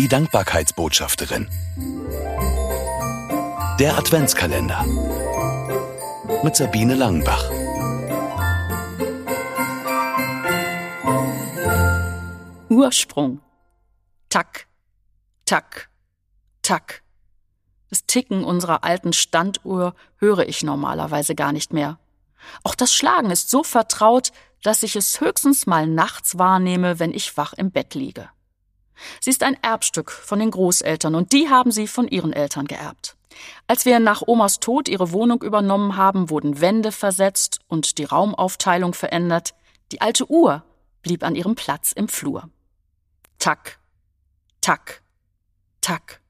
Die Dankbarkeitsbotschafterin. Der Adventskalender. Mit Sabine Langenbach. Ursprung. Tack, tack, tack. Das Ticken unserer alten Standuhr höre ich normalerweise gar nicht mehr. Auch das Schlagen ist so vertraut, dass ich es höchstens mal nachts wahrnehme, wenn ich wach im Bett liege. Sie ist ein Erbstück von den Großeltern und die haben sie von ihren Eltern geerbt. Als wir nach Omas Tod ihre Wohnung übernommen haben, wurden Wände versetzt und die Raumaufteilung verändert. Die alte Uhr blieb an ihrem Platz im Flur. Tack, tack, tack.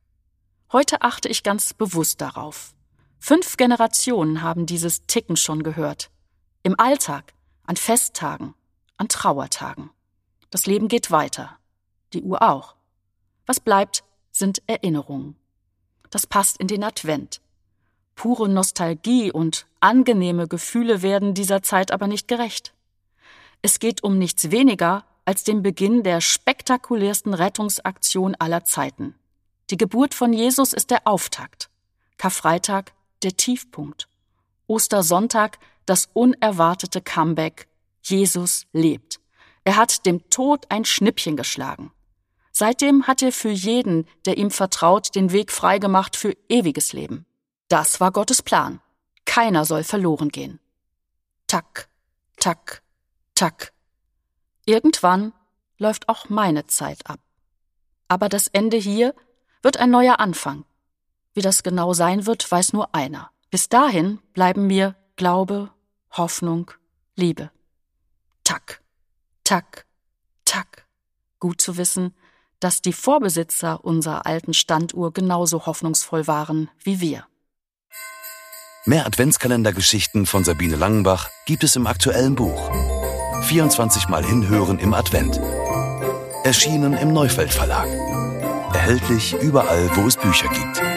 Heute achte ich ganz bewusst darauf. Fünf Generationen haben dieses Ticken schon gehört. Im Alltag, an Festtagen, an Trauertagen. Das Leben geht weiter. Die Uhr auch. Was bleibt, sind Erinnerungen. Das passt in den Advent. Pure Nostalgie und angenehme Gefühle werden dieser Zeit aber nicht gerecht. Es geht um nichts weniger als den Beginn der spektakulärsten Rettungsaktion aller Zeiten. Die Geburt von Jesus ist der Auftakt. Karfreitag der Tiefpunkt. Ostersonntag das unerwartete Comeback. Jesus lebt. Er hat dem Tod ein Schnippchen geschlagen. Seitdem hat er für jeden, der ihm vertraut, den Weg freigemacht für ewiges Leben. Das war Gottes Plan. Keiner soll verloren gehen. Tack, tack, tack. Irgendwann läuft auch meine Zeit ab. Aber das Ende hier wird ein neuer Anfang. Wie das genau sein wird, weiß nur einer. Bis dahin bleiben mir Glaube, Hoffnung, Liebe. Tack, tack, tack. Gut zu wissen, dass die Vorbesitzer unserer alten Standuhr genauso hoffnungsvoll waren wie wir. Mehr Adventskalendergeschichten von Sabine Langenbach gibt es im aktuellen Buch. 24 Mal hinhören im Advent. Erschienen im Neufeld Verlag. Erhältlich überall, wo es Bücher gibt.